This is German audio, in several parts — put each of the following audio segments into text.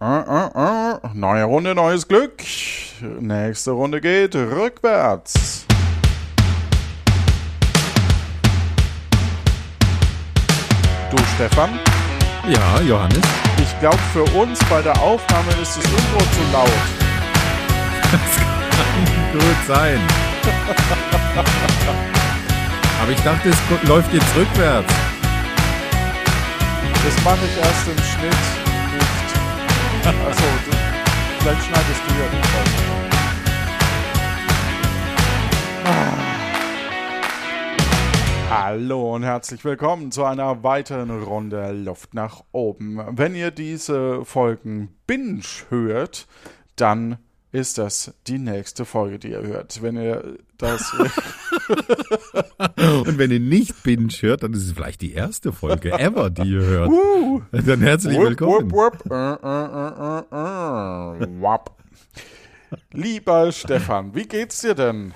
Äh, äh, äh. Neue Runde, neues Glück. Nächste Runde geht rückwärts. Du, Stefan? Ja, Johannes. Ich glaube, für uns bei der Aufnahme ist das Intro zu laut. Das kann gut sein. Aber ich dachte, es läuft jetzt rückwärts. Das mache ich erst im Schnitt. Achso, vielleicht schneidest du ja nicht raus. Hallo und herzlich willkommen zu einer weiteren Runde Luft nach oben. Wenn ihr diese Folgen binge hört, dann ist das die nächste Folge, die ihr hört. Wenn ihr das. Und wenn ihr nicht Binge hört, dann ist es vielleicht die erste Folge ever, die ihr hört. Uh, dann herzlich willkommen. Wupp, wupp, uh, uh, uh, Lieber Stefan, wie geht's dir denn?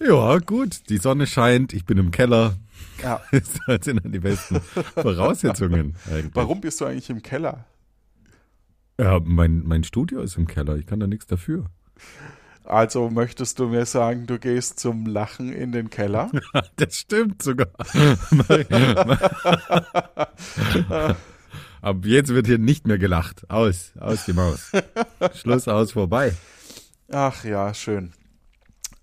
Ja, gut. Die Sonne scheint, ich bin im Keller. Ja. Das sind dann die besten Voraussetzungen. Eigentlich. Warum bist du eigentlich im Keller? Ja, mein, mein Studio ist im Keller. Ich kann da nichts dafür. Also möchtest du mir sagen, du gehst zum Lachen in den Keller? das stimmt sogar. Ab jetzt wird hier nicht mehr gelacht. Aus, aus die Maus. Schluss aus, vorbei. Ach ja, schön.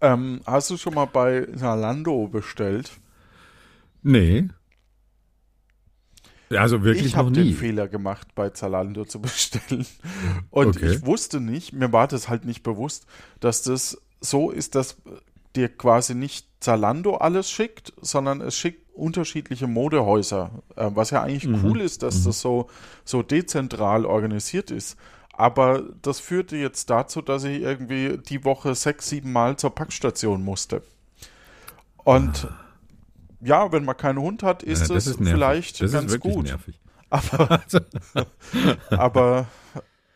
Ähm, hast du schon mal bei Zalando bestellt? Nee. Also wirklich ich noch nie. Ich habe den Fehler gemacht, bei Zalando zu bestellen. Und okay. ich wusste nicht, mir war das halt nicht bewusst, dass das so ist, dass dir quasi nicht Zalando alles schickt, sondern es schickt unterschiedliche Modehäuser. Äh, was ja eigentlich mhm. cool ist, dass mhm. das so, so dezentral organisiert ist. Aber das führte jetzt dazu, dass ich irgendwie die Woche sechs, sieben Mal zur Packstation musste. Und ah. Ja, wenn man keinen Hund hat, ist ja, es vielleicht das ganz gut. Nervig. Aber, aber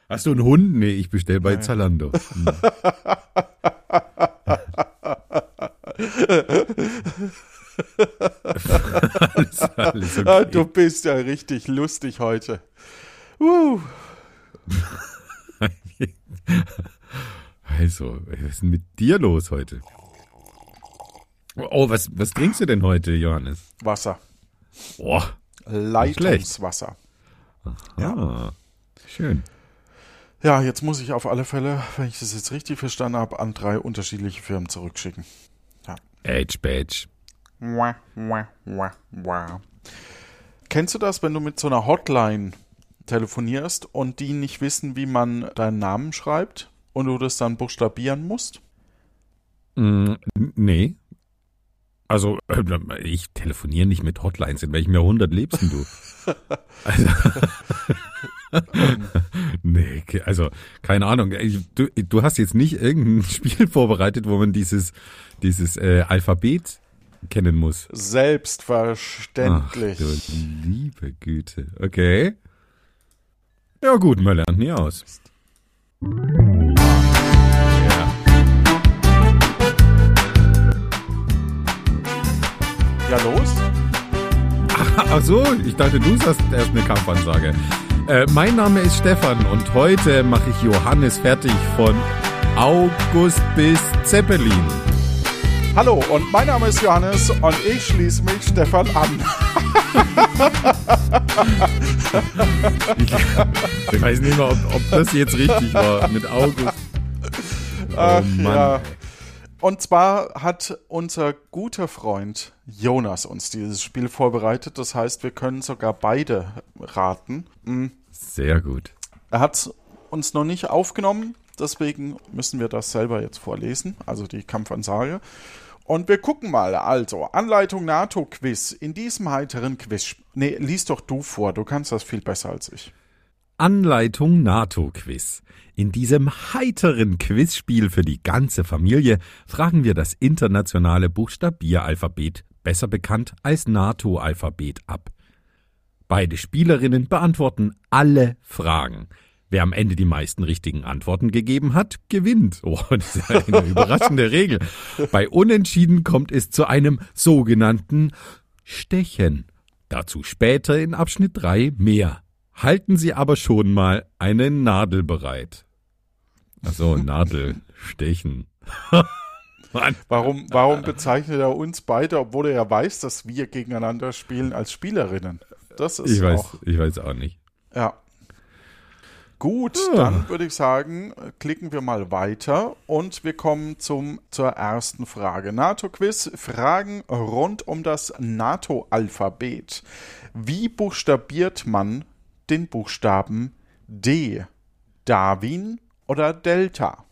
Hast du einen Hund? Nee, ich bestelle bei Nein. Zalando. alles, alles okay. Ah, du bist ja richtig lustig heute. Uh. also, was ist denn mit dir los heute? Oh, was, was trinkst du denn heute, Johannes? Wasser. Oh, Leitungswasser. Ja. Schön. Ja, jetzt muss ich auf alle Fälle, wenn ich das jetzt richtig verstanden habe, an drei unterschiedliche Firmen zurückschicken. Ja. Edge Badge. Wah, wah, wah, wah. Kennst du das, wenn du mit so einer Hotline telefonierst und die nicht wissen, wie man deinen Namen schreibt und du das dann buchstabieren musst? Mm, nee. Also, äh, ich telefoniere nicht mit Hotlines, in welchem Jahrhundert lebst du? also, nee, also, keine Ahnung. Du, du hast jetzt nicht irgendein Spiel vorbereitet, wo man dieses, dieses äh, Alphabet kennen muss. Selbstverständlich. Ach, du liebe Güte. Okay. Ja gut, man lernt nie aus. Ja, los? Ach, ach so, ich dachte, du hast erst eine Kampfansage. Äh, mein Name ist Stefan und heute mache ich Johannes fertig von August bis Zeppelin. Hallo und mein Name ist Johannes und ich schließe mich Stefan an. ich, ich, weiß nicht mehr, ob, ob, das jetzt richtig war mit August. Ach, oh ja. Und zwar hat unser guter Freund Jonas uns dieses Spiel vorbereitet. Das heißt, wir können sogar beide raten. Mhm. Sehr gut. Er hat es uns noch nicht aufgenommen, deswegen müssen wir das selber jetzt vorlesen, also die Kampfansage. Und wir gucken mal, also, Anleitung NATO-Quiz. In diesem heiteren Quiz. Nee, lies doch du vor, du kannst das viel besser als ich. Anleitung NATO-Quiz. In diesem heiteren Quizspiel für die ganze Familie fragen wir das internationale Buchstabieralphabet, besser bekannt als NATO-Alphabet, ab. Beide Spielerinnen beantworten alle Fragen. Wer am Ende die meisten richtigen Antworten gegeben hat, gewinnt. Oh, das ist eine überraschende Regel. Bei Unentschieden kommt es zu einem sogenannten Stechen. Dazu später in Abschnitt 3 mehr. Halten Sie aber schon mal eine Nadel bereit. Ach so, Nadel stechen. Mann. Warum, warum bezeichnet er uns beide, obwohl er ja weiß, dass wir gegeneinander spielen als Spielerinnen? Das ist ich weiß, auch, ich weiß auch nicht. Ja. Gut, ja. dann würde ich sagen, klicken wir mal weiter und wir kommen zum, zur ersten Frage. NATO-Quiz, Fragen rund um das NATO-Alphabet. Wie buchstabiert man den Buchstaben D? Darwin oder Delta?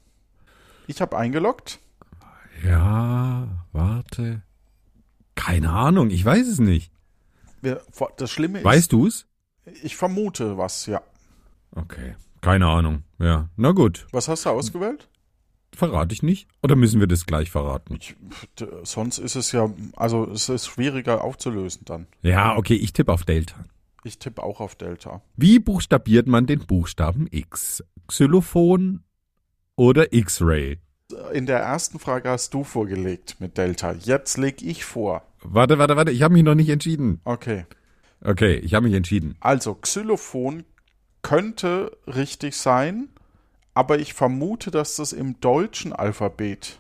Ich habe eingeloggt. Ja, warte. Keine Ahnung, ich weiß es nicht. Das Schlimme ist. Weißt du es? Ich vermute was, ja. Okay. Keine Ahnung. Ja. Na gut. Was hast du ausgewählt? Verrate ich nicht? Oder müssen wir das gleich verraten? Ich, sonst ist es ja, also es ist schwieriger aufzulösen dann. Ja, okay, ich tippe auf Delta. Ich tippe auch auf Delta. Wie buchstabiert man den Buchstaben X? Xylophon oder X-Ray? In der ersten Frage hast du vorgelegt mit Delta. Jetzt leg ich vor. Warte, warte, warte, ich habe mich noch nicht entschieden. Okay. Okay, ich habe mich entschieden. Also Xylophon könnte richtig sein, aber ich vermute, dass das im deutschen Alphabet,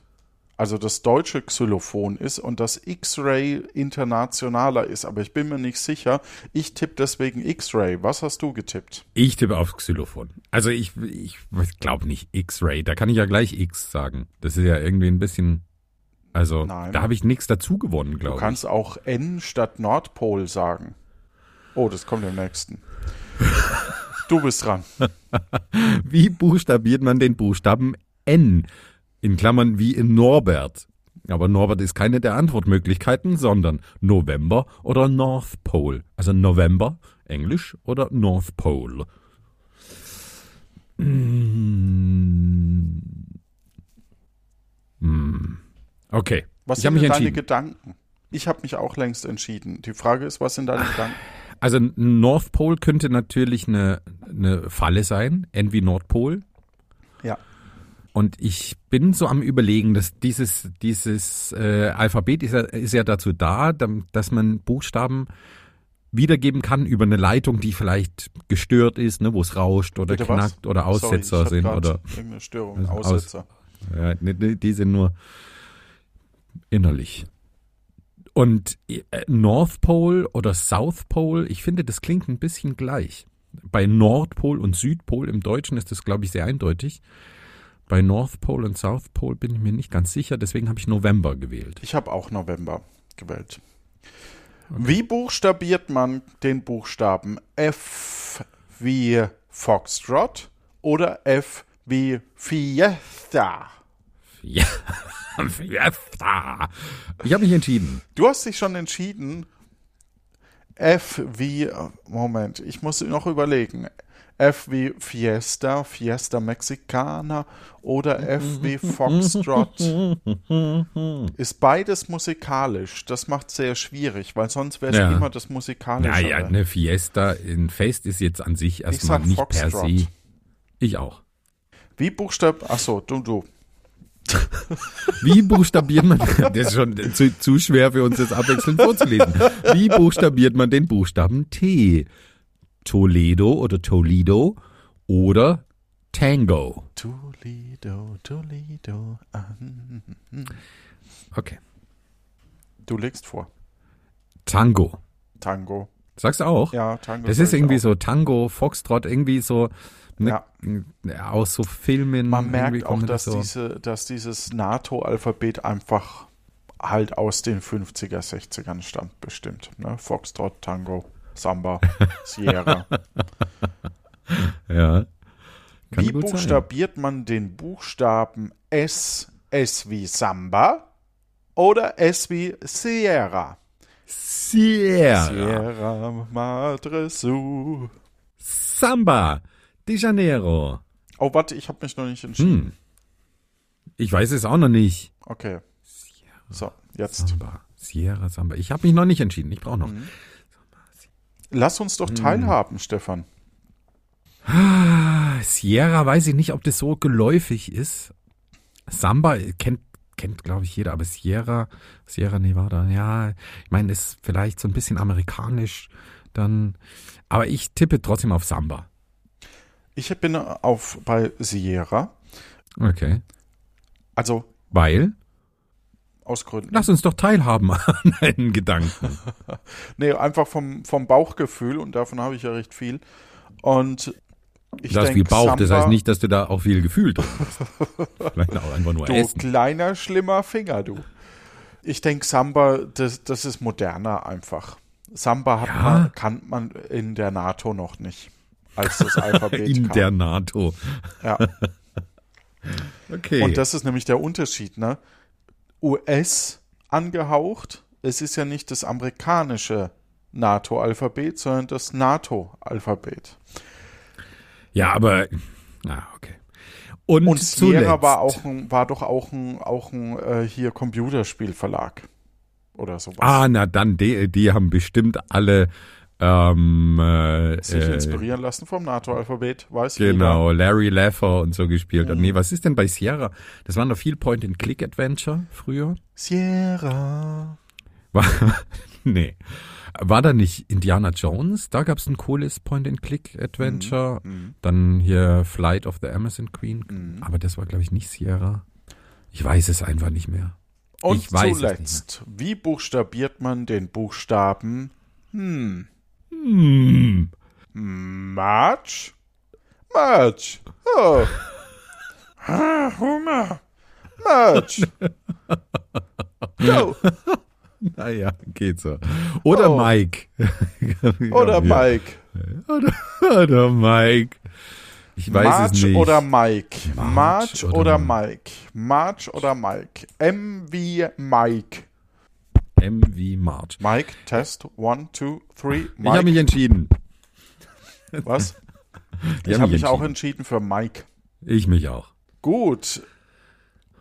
also das deutsche Xylophon ist und das X-Ray internationaler ist, aber ich bin mir nicht sicher. Ich tippe deswegen X-Ray. Was hast du getippt? Ich tippe auf Xylophon. Also ich, ich glaube nicht X-Ray, da kann ich ja gleich X sagen. Das ist ja irgendwie ein bisschen also Nein. da habe ich nichts dazu gewonnen, glaube ich. Du kannst ich. auch N statt Nordpol sagen. Oh, das kommt im nächsten. Du bist dran. wie buchstabiert man den Buchstaben N? In Klammern wie in Norbert. Aber Norbert ist keine der Antwortmöglichkeiten, sondern November oder North Pole. Also November, Englisch oder North Pole. Hm. Hm. Okay. Was ich sind deine Gedanken? Ich habe mich auch längst entschieden. Die Frage ist, was sind deine Gedanken? Also North Pole könnte natürlich eine, eine Falle sein, N wie Nordpol. Ja. Und ich bin so am überlegen, dass dieses, dieses äh, Alphabet ist ja, ist ja dazu da, dass man Buchstaben wiedergeben kann über eine Leitung, die vielleicht gestört ist, ne, wo es rauscht oder Bitte knackt was? oder Aussetzer Sorry, sind oder irgendeine Störung, Aussetzer. Aus, ja, die sind nur innerlich. Und äh, North Pole oder South Pole, ich finde, das klingt ein bisschen gleich. Bei Nordpol und Südpol im Deutschen ist das, glaube ich, sehr eindeutig. Bei North Pole und South Pole bin ich mir nicht ganz sicher, deswegen habe ich November gewählt. Ich habe auch November gewählt. Okay. Wie buchstabiert man den Buchstaben F wie Foxtrot oder F wie Fiesta? Ja. Fiesta. Ich habe mich entschieden. Du hast dich schon entschieden. F wie, Moment, ich muss noch überlegen. F wie Fiesta, Fiesta Mexicana oder F wie Foxtrot. Ist beides musikalisch. Das macht sehr schwierig, weil sonst wäre es ja. immer das musikalische. Naja, eine Fiesta, ein Fest ist jetzt an sich erstmal nicht Foxtrot. per se. Ich auch. Wie Buchstab, achso, du, du. Wie buchstabiert man, das ist schon zu, zu schwer für uns jetzt abwechselnd vorzulesen. Wie buchstabiert man den Buchstaben T? Toledo oder Toledo oder Tango? Toledo, Toledo. Okay. Du legst vor. Tango. Tango. Sagst du auch? Ja, Tango. Das ist irgendwie so Tango, Foxtrot, irgendwie so Ne, ja. Aus so Filmen. Man merkt auch, dass, so. diese, dass dieses NATO-Alphabet einfach halt aus den 50er, 60ern stammt, bestimmt. Ne? Foxtrot, Tango, Samba, Sierra. ja. Kann wie buchstabiert sein. man den Buchstaben S, S wie Samba oder S wie Sierra? Sierra. Sierra Madre Su. Samba de Janeiro. Oh, warte, ich habe mich noch nicht entschieden. Hm. Ich weiß es auch noch nicht. Okay. Sierra, so, jetzt. Samba. Sierra Samba. Ich habe mich noch nicht entschieden. Ich brauche noch. Mhm. Lass uns doch hm. teilhaben, hm. Stefan. Sierra weiß ich nicht, ob das so geläufig ist. Samba kennt, kennt glaube ich, jeder, aber Sierra, Sierra Nevada, ja, ich meine, ist vielleicht so ein bisschen amerikanisch dann. Aber ich tippe trotzdem auf Samba. Ich bin auf bei Sierra. Okay. Also Weil? Aus Gründen. Lass uns doch teilhaben an einen Gedanken. Nee, einfach vom, vom Bauchgefühl und davon habe ich ja recht viel. Und ich denke, viel Bauch, das Samba, heißt nicht, dass du da auch viel Gefühl drin hast. Vielleicht auch einfach nur Du Essen. kleiner, schlimmer Finger, du. Ich denke, Samba, das, das ist moderner einfach. Samba Ja. man, kann man in der NATO noch nicht, als das Alphabet In kam. der NATO. ja. Okay. Und das ist nämlich der Unterschied, ne? US angehaucht, es ist ja nicht das amerikanische NATO-Alphabet, sondern das NATO-Alphabet. ja, aber. Ah, okay. Und, Und Sierra zuletzt, war auch ein, war doch auch ein, auch ein äh, hier Computerspielverlag oder sowas. Ah, na dann, die, die haben bestimmt alle. Ähm, äh, Sich äh, inspirieren lassen vom NATO-Alphabet, weiß Genau, Larry Laffer und so gespielt. Und nee, was ist denn bei Sierra? Das waren doch viel Point-and-Click-Adventure früher. Sierra. War, nee. War da nicht Indiana Jones? Da gab es ein cooles Point-and-Click-Adventure. Mhm. Dann hier Flight of the Amazon Queen. Mhm. Aber das war, glaube ich, nicht Sierra. Ich weiß es einfach nicht mehr. Und Ich zuletzt, wie buchstabiert man den Buchstaben hm, Hm. March? March. Oh. Ah, Hunger. March. Go. Naja, geht so. Oder Oh. Mike. Oder. Mike. Oder, oder Mike. Ich weiß March es nicht. oder Mike. March March oder oder. Mike. March oder Mike. M wie Mike. M wie March. Mike, Test. One, two, three. Ich habe mich Mike. entschieden. Was? Ich Ich hab habe mich mich auch entschieden. für Mike. Ich mich auch. Gut.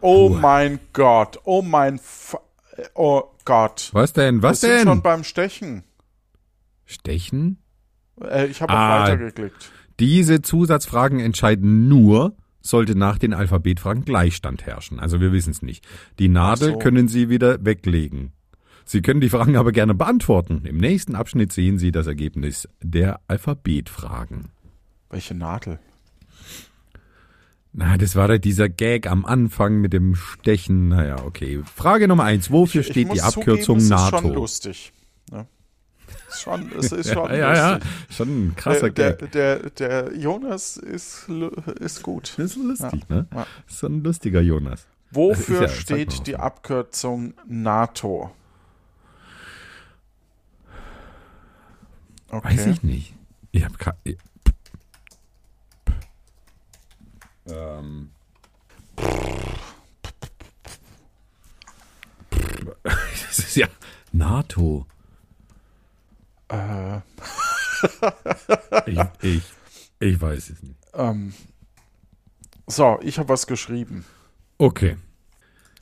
Oh Puh. mein Gott. Oh mein F Oh Gott. Was denn? Was Wir sind schon denn? beim Stechen. Stechen? Äh, ich habe Ah. auf weitergeklickt. Diese Zusatzfragen entscheiden nur, sollte nach den Alphabetfragen Gleichstand herrschen. Also wir wissen es nicht. Die Nadel so. können Sie wieder weglegen. Sie können die Fragen aber gerne beantworten. Im nächsten Abschnitt sehen Sie das Ergebnis der Alphabetfragen. Welche Nadel? Na, das war da dieser Gag am Anfang mit dem Stechen. Naja, okay. Frage Nummer eins. Wofür Ich steht muss die Abkürzung zugeben, NATO? Es ist schon lustig. Ne? Ist Schon, es ist schon ja, ja, ja. Schon ein krasser Der, Gag. der, der, der Jonas ist, ist gut. Das ist lustig, ne? Ja. So ein lustiger Jonas. Wofür Das ist ja- steht die Abkürzung NATO? Okay. Weiß ich nicht. Ich habe keine. Ähm. Das ist ja NATO. Äh, Ich, ich, ich weiß es nicht. ähm, so, ich habe was geschrieben. Okay.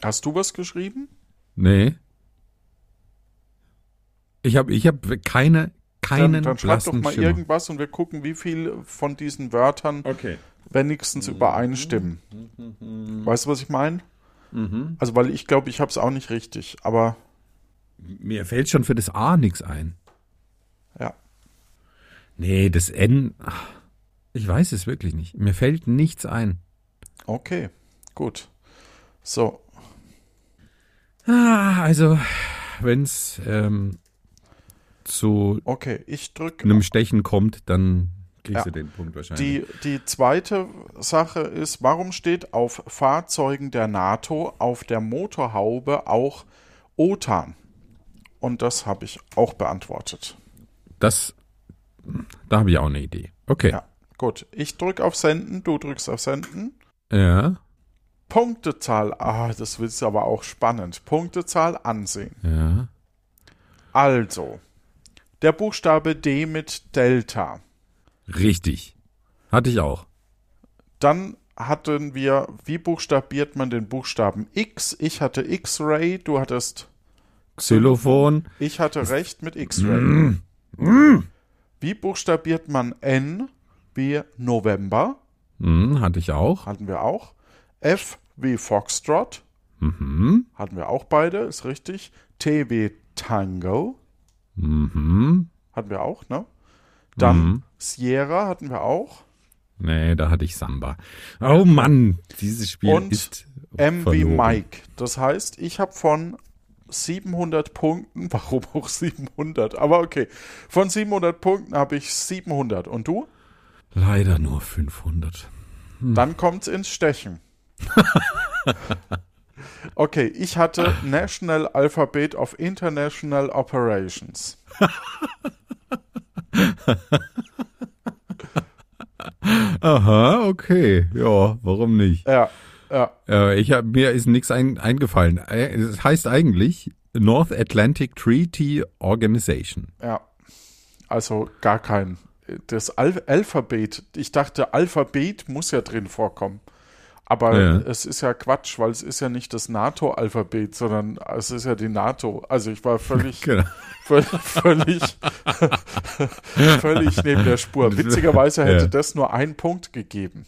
Hast du was geschrieben? Nee. Ich habe ich hab keine, keinen Dann, dann schreib doch mal Schimmer. irgendwas und wir gucken, wie viel von diesen Wörtern Okay. wenigstens übereinstimmen. Weißt du, was ich meine? Mhm. Also, weil ich glaube, ich habe es auch nicht richtig, aber Mir fällt schon für das A nichts ein. ja. Nee, das N. Ich weiß es wirklich nicht. Mir fällt nichts ein. Okay, gut. So, Ah, also, wenn es ähm, zu okay, ich drücke. einem Stechen kommt, dann kriegst Ja. du den Punkt wahrscheinlich. Die, die zweite Sache ist, warum steht auf Fahrzeugen der NATO auf der Motorhaube auch OTAN? Und das habe ich auch beantwortet. das, da habe ich auch eine Idee. Okay. Ja, gut. Ich drücke auf Senden, du drückst auf Senden. Ja, Punktezahl, ah, das ist aber auch spannend. Punktezahl ansehen. ja. Also, der Buchstabe D mit Delta. Richtig. Hatte ich auch. Dann hatten wir, wie buchstabiert man den Buchstaben X? Ich hatte X-Ray, du hattest, Xylophon. ich hatte recht mit X-Ray. Mm. Wie buchstabiert man N wie November? Hm, hatte ich auch. Hatten wir auch. F wie Foxtrot? Mhm. Hatten wir auch beide, ist richtig. T wie Tango? Mhm. hatten wir auch, ne? Dann mhm. Sierra hatten wir auch. Nee, da hatte ich Samba. Oh Mann, dieses Spiel Und ist M wie Mike. Das heißt, ich habe von 700 Punkten, warum auch 700? Aber okay, von 700 Punkten habe ich 700. Und du? Leider nur 500. Hm. Dann kommt's ins Stechen. okay, ich hatte National Alphabet of International Operations. Aha, okay. Ja, warum nicht? Ja, ja. Äh, ich hab, mir ist nichts ein, eingefallen. Äh, es das heißt eigentlich North Atlantic Treaty Organization. Ja. Also gar kein. Das Al Alphabet, ich dachte, Alphabet muss ja drin vorkommen. Aber ja. es ist ja Quatsch, weil es ist ja nicht das NATO-Alphabet, sondern es ist ja die NATO. Also ich war völlig, genau. völlig, völlig, völlig neben der Spur. Witzigerweise hätte ja. das nur einen Punkt gegeben.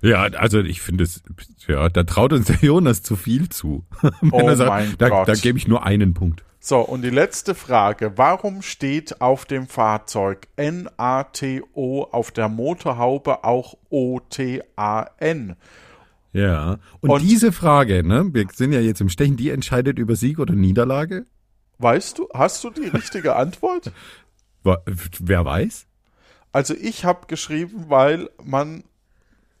Ja, also ich finde es, ja, da traut uns der Jonas zu viel zu. oh sagt, mein da, Gott. Da gebe ich nur einen Punkt. So, und die letzte Frage. Warum steht auf dem Fahrzeug NATO auf der Motorhaube auch OTAN? Ja, und, und diese Frage, ne, wir sind ja jetzt im Stechen, die entscheidet über Sieg oder Niederlage? Weißt du, hast du die richtige Antwort? Wer weiß? Also ich habe geschrieben, weil man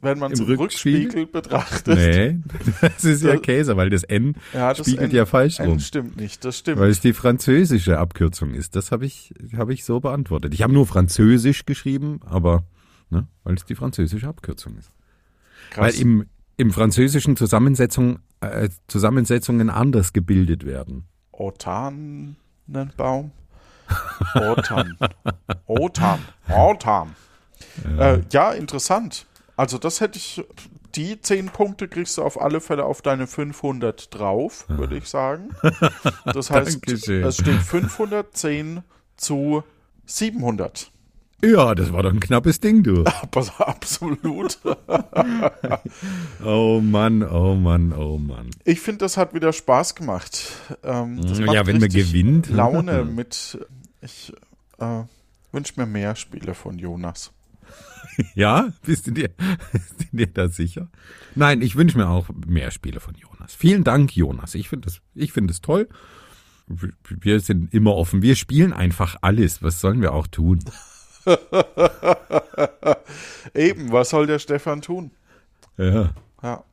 wenn man es im Rückspiegel, betrachtet. Nee, das ist ja Käse, weil das N ja, das spiegelt N, ja falsch rum. N stimmt nicht, das stimmt. Weil es die französische Abkürzung ist. Das habe ich, hab ich so beantwortet. Ich habe nur Französisch geschrieben, aber ne, weil es die französische Abkürzung ist. Krass. Weil im, im französischen Zusammensetzung, äh, Zusammensetzungen anders gebildet werden. Otanenbaum? Otan. Otan. Otan. Ja. Äh, ja, interessant. Also das hätte ich, die 10 Punkte kriegst du auf alle Fälle auf deine 500 drauf, würde ich sagen. Das heißt, es steht 510 zu 700. Ja, das war doch ein knappes Ding, du. Absolut. oh Mann, oh Mann, oh Mann. Ich finde, das hat wieder Spaß gemacht. Ähm, ja, wenn man gewinnt. Laune mit. Ich äh, wünsche mir mehr Spiele von Jonas. ja, bist du, dir, bist du dir da sicher? Nein, ich wünsche mir auch mehr Spiele von Jonas. Vielen Dank, Jonas. Ich finde das, ich finde es toll. Wir sind immer offen. Wir spielen einfach alles. Was sollen wir auch tun? Eben, was soll der Stefan tun? Ja. Ja.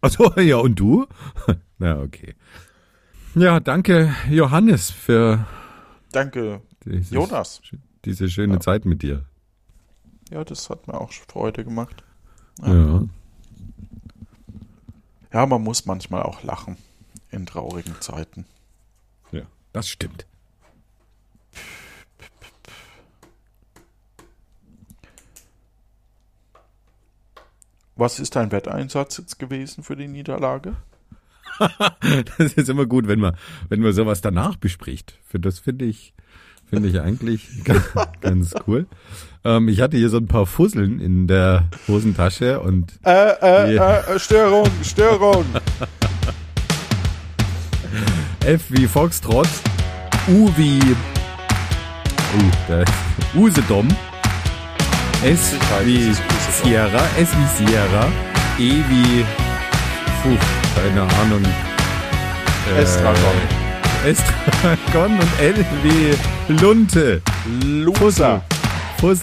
Achso, ja, und du? Na, okay. Ja, danke, Johannes, für. Danke, dieses, Jonas. Diese schöne ja. Zeit mit dir. Ja, das hat mir auch Freude gemacht. Ja. ja. Ja, man muss manchmal auch lachen in traurigen Zeiten. Ja, das stimmt. Was ist dein Wetteinsatz jetzt gewesen für die Niederlage? das ist immer gut, wenn man, wenn man sowas danach bespricht. Für das finde ich, finde ich eigentlich ganz cool. Ähm, ich hatte hier so ein paar Fusseln in der Hosentasche und. Äh, äh, äh, Störung, Störung. F wie Foxtrot, U wie uh, da Usedom, S wie Sierra, S wie Sierra, E wie puh, keine Ahnung. Äh, Estragon. Estragon und L wie Lunte. Loser. Fuß.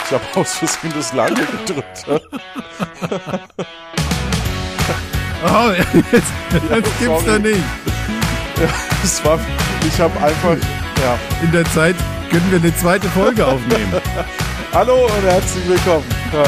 Ich habe aus Versehen das lange gedrückt. oh, jetzt, jetzt gibt's da nicht. Ja, es war, ich habe einfach, ja. In der Zeit können wir eine zweite Folge aufnehmen. Hallo und herzlich willkommen. Ja.